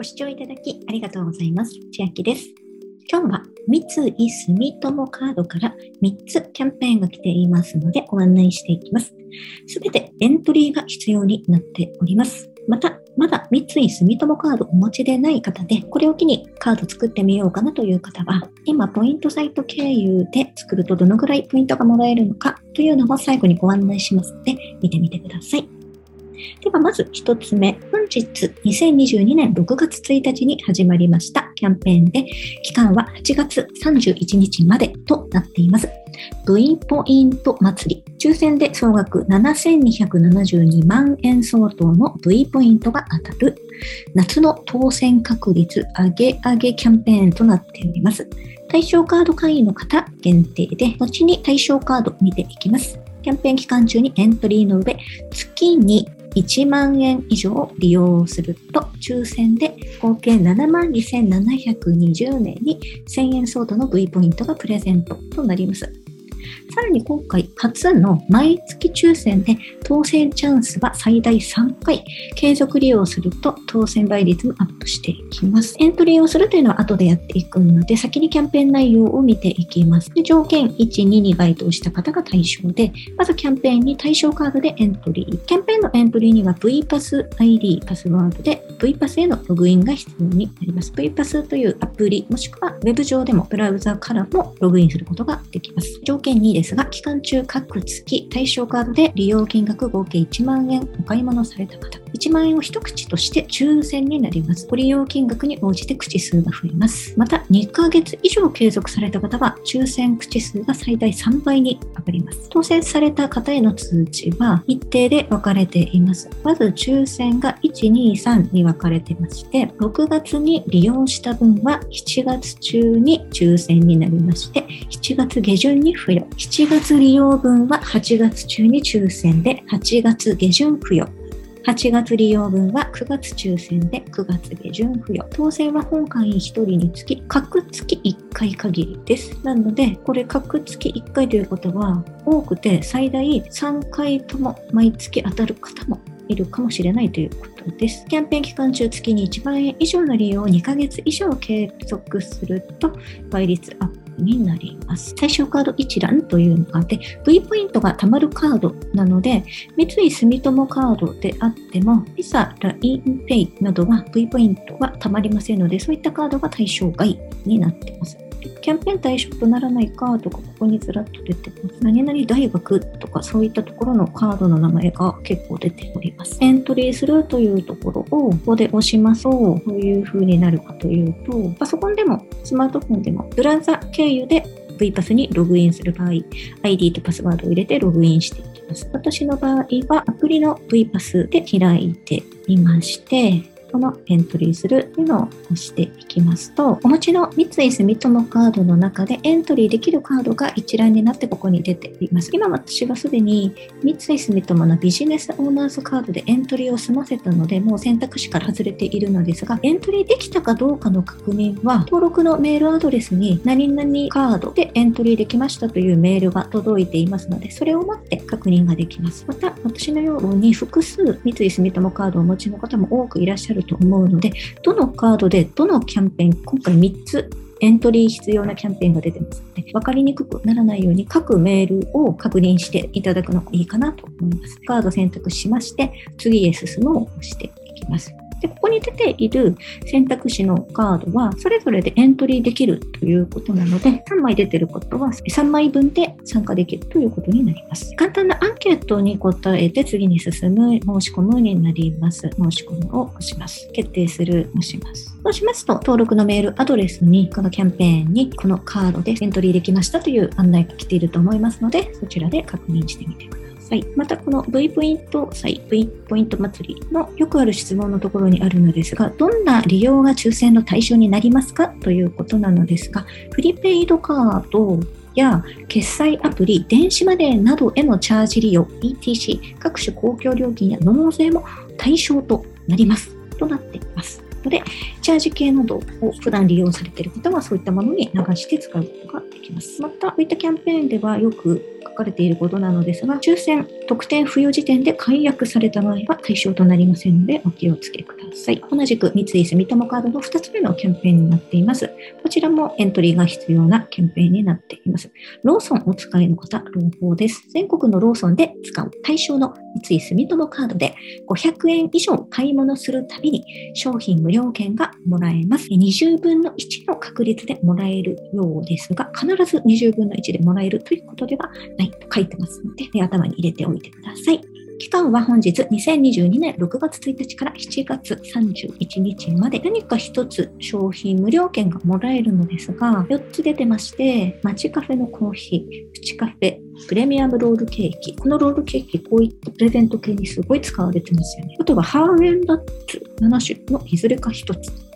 ご視聴いただきありがとうございます。千秋です。今日は三井住友カードから3つキャンペーンが来ていますのでご案内していきます。すべてエントリーが必要になっております。また、まだ三井住友カードお持ちでない方で、これを機にカード作ってみようかなという方は、今、ポイントサイト経由で作るとどのぐらいポイントがもらえるのかというのを最後にご案内しますので、見てみてください。ではまず一つ目、日2022年6月1日に始まりましたキャンペーンで、期間は8月31日までとなっています。V ポイント祭り。抽選で総額7272万円相当の V ポイントが当たる夏の当選確率上げ上げキャンペーンとなっております。対象カード会員の方限定で、後に対象カード見ていきます。キャンペーン期間中にエントリーの上、月に1万円以上利用すると抽選で合計7万2720年に1000円相当の V ポイントがプレゼントとなります。さらに今回初の毎月抽選で当選チャンスは最大3回継続利用すると当選倍率もアップしていきます。エントリーをするというのは後でやっていくので先にキャンペーン内容を見ていきます。で条件1、2に該当した方が対象でまずキャンペーンに対象カードでエントリー。キャンペーンのエントリーには VPAS ID パスワードで VPass へのログインが必要になります。VPass というアプリもしくは Web 上でもブラウザからもログインすることができます。条件2ですが、期間中各月対象カードで利用金額合計1万円お買い物された方、1万円を一口として抽選になります。ご利用金額に応じて口数が増えます。また、2ヶ月以上継続された方は、抽選口数が最大3倍に上がります。当選された方への通知は一定で分かれています。まず、抽選が1、2、3に分かれてまして、6月に利用した分は7月中に抽選になりまして、7月下旬に付与。7月利用分は8月中に抽選で、8月下旬付与。8月利用分は9月抽選で9月下旬付与。当選は本会員1人につき、各月1回限りです。なので、これ各月1回ということは、多くて最大3回とも毎月当たる方もいるかもしれないということです。キャンペーン期間中月に1万円以上の利用を2ヶ月以上継続すると倍率アップになります。最小カード一覧というのがあって、V ポイントが貯まるカードなので、三井住友カードであっても、Visa、LINEPay などは V ポイントは貯まりませんので、そういったカードが対象外になっています。キャンペーン対象とならないカードがここにずらっと出てます。何々大学とかそういったところのカードの名前が結構出ております。エントリーするというところをここで押しますと、どういう風になるかというと、パソコンでもスマートフォンでもブラウザ経由で VPass にログインする場合、ID とパスワードを入れてログインしていきます。私の場合はアプリの VPass で開いてみまして、このエントリーするというのを押していきますと、お持ちの三井住友カードの中でエントリーできるカードが一覧になってここに出ています。今私はすでに三井住友のビジネスオーナーズカードでエントリーを済ませたので、もう選択肢から外れているのですが、エントリーできたかどうかの確認は、登録のメールアドレスに何々カードでエントリーできましたというメールが届いていますので、それを待って確認ができます。また、私のように複数三井住友カードをお持ちの方も多くいらっしゃるると思うので、どのカードでどのキャンペーン、今回3つエントリー必要なキャンペーンが出てますので、分かりにくくならないように各メールを確認していただくのがいいかなと思います。カード選択しまして、次へ進むを押していきます。で、ここに出ている選択肢のカードは、それぞれでエントリーできるということなので、3枚出てることは3枚分で参加できるということになります。簡単なアンケートに答えて次に進む、申し込むになります。申し込むを押します。決定する押します。そうしますと、登録のメールアドレスに、このキャンペーンにこのカードでエントリーできましたという案内が来ていると思いますので、そちらで確認してみてください。さい。また、この V ポイント祭、V ポイント祭りのよくある質問のところにあるのですが、どんな利用が抽選の対象になりますかということなのですが、プリペイドカードや決済アプリ、電子マネーなどへのチャージ利用、ETC、各種公共料金や納税も対象となります。となっています。ので、チャージ系などを普段利用されている方はそういったものに流して使うことができます。また、こういったキャンペーンではよくかれていることなのですが、抽選、特典付与時点で解約された場合は対象となりませんので、お気をつけください。同じく三井住友カードの2つ目のキャンペーンになっています。こちらもエントリーが必要なキャンペーンになっています。ローソンお使いの方、朗報です。全国のローソンで使う対象の三井住友カードで500円以上買い物するたびに商品無料券がもらえます。20分の1の確率でもらえるようですが、必ず20分の1でもらえるということではないと書いてますので、頭に入れておいてください。期間は本日2022年6月1日から7月31日まで何か一つ商品無料券がもらえるのですが、4つ出てまして、街カフェのコーヒー、プチカフェ、プレミアムロールケーキ。このロールケーキ、こういったプレゼント系にすごい使われてますよね。あとはハーゲンダッツ7種のいずれか1つ。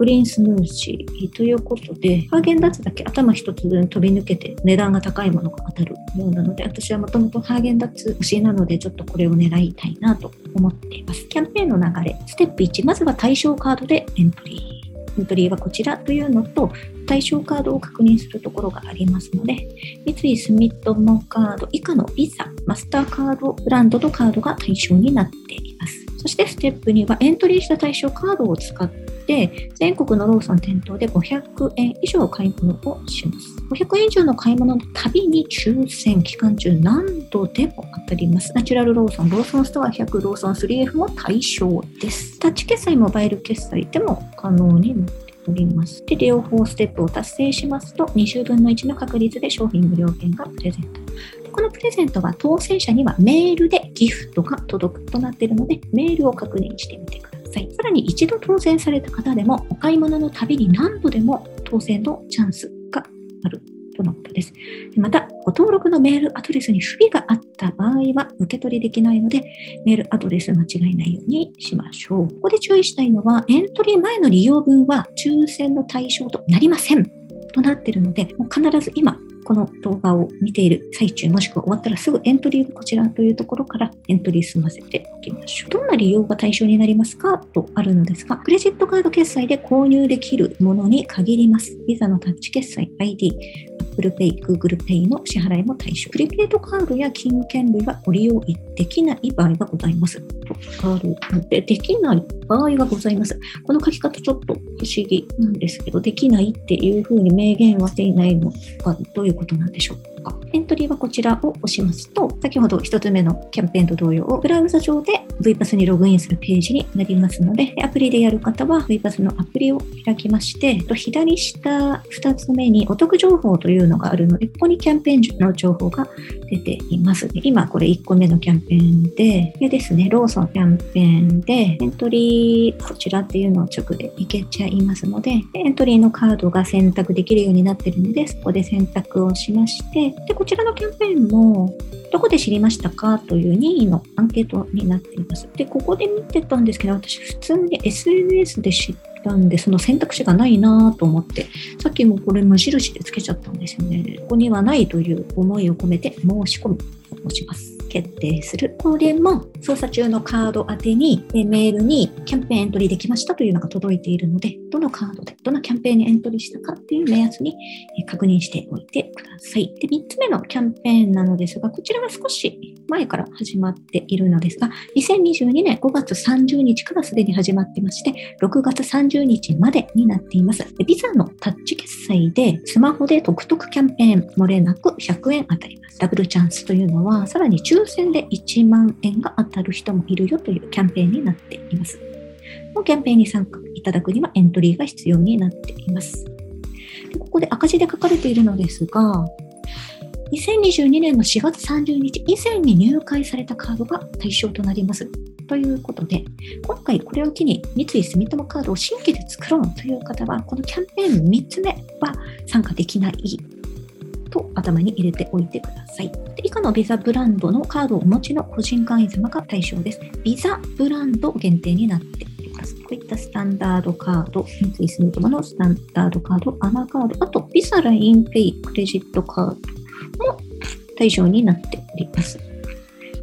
グリーンスムージーということで、ハーゲンダッツだけ頭一つ分飛び抜けて値段が高いものが当たるようなので、私はもともとハーゲンダッツ推しなので、ちょっとこれを狙いたいなと思っています。キャンペーンの流れ、ステップ1、まずは対象カードでエントリー。エントリーはこちらというのと、対象カードを確認するところがありますので、三井住友カード以下のビザ、マスターカードブランドのカードが対象になっています。そしてステップ2はエントリーした対象カードを使って、全国のローソン店頭で500円以上買い物をします。500円以上の買い物のたびに抽選期間中何度でも当たります。ナチュラルローソン、ローソンストア100、ローソン 3F も対象です。タッチ決済、モバイル決済でも可能になっております。で、両方ステップを達成しますと、20分の1の確率で商品無料券がプレゼント。このプレゼントは当選者にはメールでギフトが届くとなっているので、メールを確認してみてください。さい。さらに一度当選された方でも、お買い物のたびに何度でも当選のチャンスがあるとのことです。また、ご登録のメールアドレスに不備があった場合は受け取りできないので、メールアドレス間違えないようにしましょう。ここで注意したいのは、エントリー前の利用分は抽選の対象となりません。となっているので、必ず今この動画を見ている最中、もしくは終わったらすぐエントリーをこちらというところからエントリー済ませておきましょう。どんな利用が対象になりますか？とあるのですが、クレジットカード決済で購入できるものに限ります。ビザのタッチ決済 ID、フルペイ、Google Pay の支払いも対象。プリペイドカードや金券類はご利用できない場合がございます。カードで、できない場合がございます。この書き方ちょっと不思議なんですけど、できないっていうふうに明言はしていないのか、どういうことなんでしょう？か。エントリーはこちらを押しますと、先ほど1つ目のキャンペーンと同様、ブラウザ上で VPASS にログインするページになりますので、アプリでやる方は VPAS のアプリを開きまして、左下2つ目にお得情報というのがあるので、ここにキャンペーンの情報が出ています。今これ1個目のキャンペーンで、でですね、ローソンキャンペーンで、エントリーこちらっていうのを直でいけちゃいますので、エントリーのカードが選択できるようになってるので、そこで選択をしまして、で、こちらのキャンペーンも、どこで知りましたかという任意のアンケートになっています。で、ここで見てたんですけど、私普通に SNS で知ったんで、その選択肢がないなと思って、さっきもこれ無印でつけちゃったんですよね。ここにはないという思いを込めて申し込むと押します。決定する。これも操作中のカード宛てにメールにキャンペーンエントリーできましたというのが届いているので、どのカードでどのキャンペーンにエントリーしたかっていう目安に確認しておいてください。で、3つ目のキャンペーンなのですが、こちらは少し前から始まっているのですが、2022年5月30日からすでに始まってまして、6月30日までになっています。ビザのタッチ決済でスマホでトクトクキャンペーン漏れなく100円当たります。ダブルチャンスというのは、さらに抽選で1万円が当たる人もいるよというキャンペーンになっています。のキャンペーンに参加いただくにはエントリーが必要になっています。でここで赤字で書かれているのですが、2022年の4月30日以前に入会されたカードが対象となります。ということで、今回これを機に三井住友カードを新規で作ろうという方は、このキャンペーン3つ目は参加できないと頭に入れておいてください。で以下のビザブランドのカードをお持ちの個人会員様が対象です。ビザブランド限定になっております。こういったスタンダードカード、三井住友のスタンダードカード、アナカード、あとビザラインペイクレジットカードも対象になっております。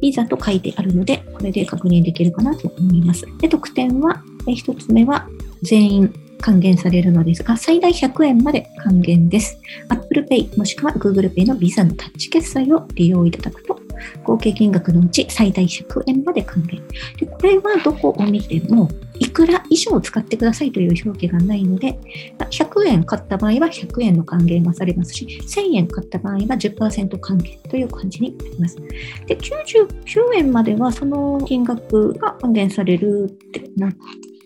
ビザと書いてあるので、これで確認できるかなと思います。で、特典は、1つ目は全員還元されるのですが、最大100円まで還元です。Apple Pay もしくは Google Pay の Visa のタッチ決済を利用いただくと合計金額のうち最大100円まで還元。でこれはどこを見ても、いくら以上使ってくださいという表記がないので、100円買った場合は100円の還元がされますし、1000円買った場合は10%還元という感じになります。で、99円まではその金額が還元されるってなっ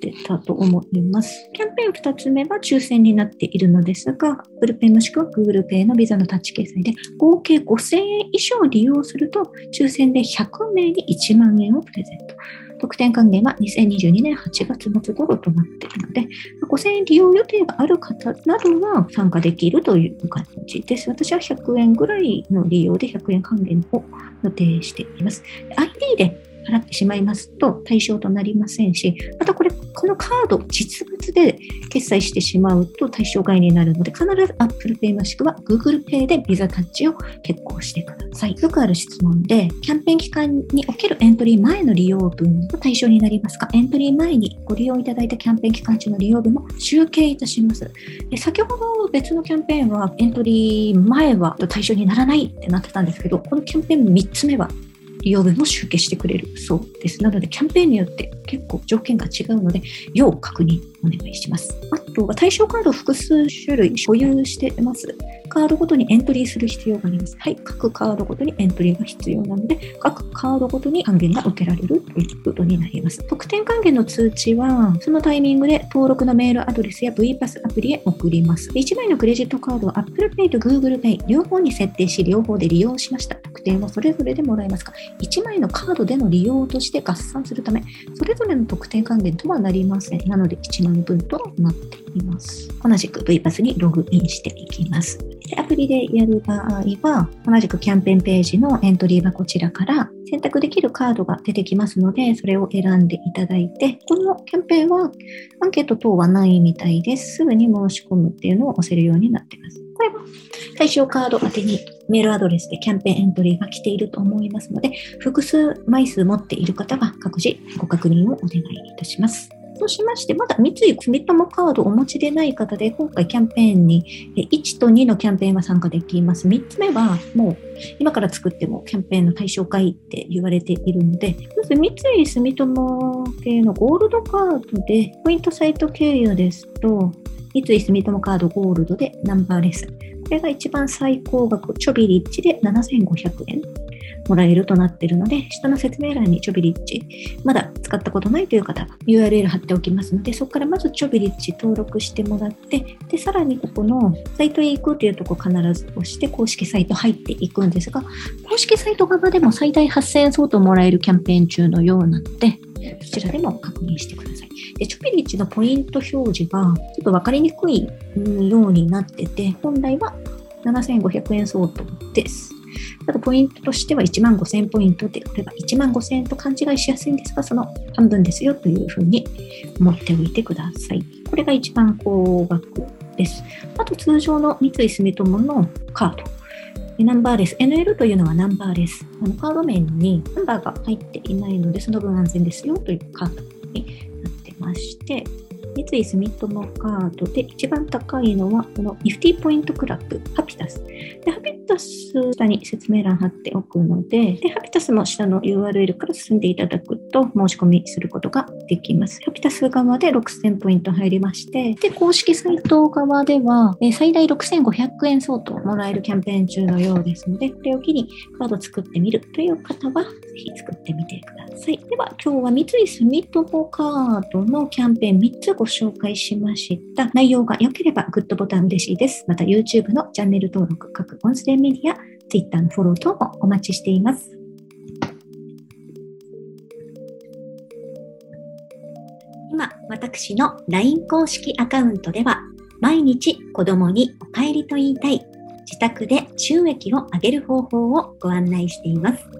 てたと思います。キャンペーン2つ目は抽選になっているのですが、Apple Pay もしくは Google Pay のビザのタッチ決済で合計5000円以上利用すると、抽選で100名に1万円をプレゼント。特典還元は2022年8月末頃となっているので、5000円利用予定がある方などは参加できるという感じです。私は100円ぐらいの利用で100円還元を予定しています。ID で払ってしまいますと対象となりませんし、またこれ、このカード、実物で決済してしまうと対象外になるので、必ず Apple Pay もしくは Google Pay でビザタッチを決行してください。よくある質問で、キャンペーン期間におけるエントリー前の利用分の対象になりますが、エントリー前にご利用いただいたキャンペーン期間中の利用分も集計いたします。で先ほど別のキャンペーンはエントリー前は対象にならないってなってたんですけど、このキャンペーン3つ目は利用分も集計してくれるそうです。なので、キャンペーンによって結構条件が違うので、要確認お願いします。あとは対象カードを複数種類保有してます。カードごとにエントリーする必要があります。はい、各カードごとにエントリーが必要なので、各カードごとに還元が受けられるということになります。特典還元の通知は、そのタイミングで登録のメールアドレスや VPAS アプリへ送ります。1枚のクレジットカードは Apple Pay と Google Pay 両方に設定し、両方で利用しました。特典はそれぞれでもらえますが、1枚のカードでの利用として合算するため、それぞれの特典還元とはなりません。なので、1万分となっています。同じく VPAS にログインしていきます。でアプリでやる場合は、同じくキャンペーンページのエントリーはこちらから選択できるカードが出てきますので、それを選んでいただいて、このキャンペーンはアンケート等はないみたいです。すぐに申し込むっていうのを押せるようになっています。対象カード宛てにメールアドレスでキャンペーンエントリーが来ていると思いますので、複数枚数持っている方は各自ご確認をお願いいたします。そうしまして、まだ三井住友カードをお持ちでない方で、今回キャンペーンに1と2のキャンペーンは参加できます。3つ目は、もう今から作ってもキャンペーンの対象外って言われているので、まず三井住友系のゴールドカードで、ポイントサイト経由ですと、三井住友カードゴールドでナンバーレス。これが一番最高額、チョビリッチで7500円。もらえるとなっているので、下の説明欄にチョビリッチ、まだ使ったことないという方 URL 貼っておきますので、そこからまずチョビリッチ登録してもらって、で、さらにここのサイトへ行くというところ必ず押して公式サイト入っていくんですが、公式サイト側でも最大8000円相当もらえるキャンペーン中のようなので、そちらでも確認してください。で、チョビリッチのポイント表示がちょっと分かりにくいようになってて、本来は7500円相当です。ただポイントとしては1万5000ポイントで、これは1万5000円と勘違いしやすいんですが、その半分ですよというふうに思っておいてください。これが一番高額です。あと通常の三井住友のカード。ナンバーレス。NL というのはナンバーレス。あのカード面にナンバーが入っていないので、その分安全ですよというカードになってまして、三井住友カードで一番高いのは、このニフティポイントクラブ、ハピタス。でハピタス下に説明欄貼っておくのでで、ハピタスの下の URL から進んでいただくと申し込みすることができます。ハピタス側で6000ポイント入りまして、で、公式サイト側では、最大6500円相当もらえるキャンペーン中のようですので、これを機にカード作ってみるという方は、ひ作ってみてください。では、今日は三井住友カードのキャンペーン3つご紹介しました。内容が良ければグッドボタン嬉しいです。また YouTube のチャンネル登録、各音声メディア、Twitter のフォロー等もお待ちしています。今、私の LINE 公式アカウントでは、毎日子供にお帰りと言いたい、自宅で収益を上げる方法をご案内しています。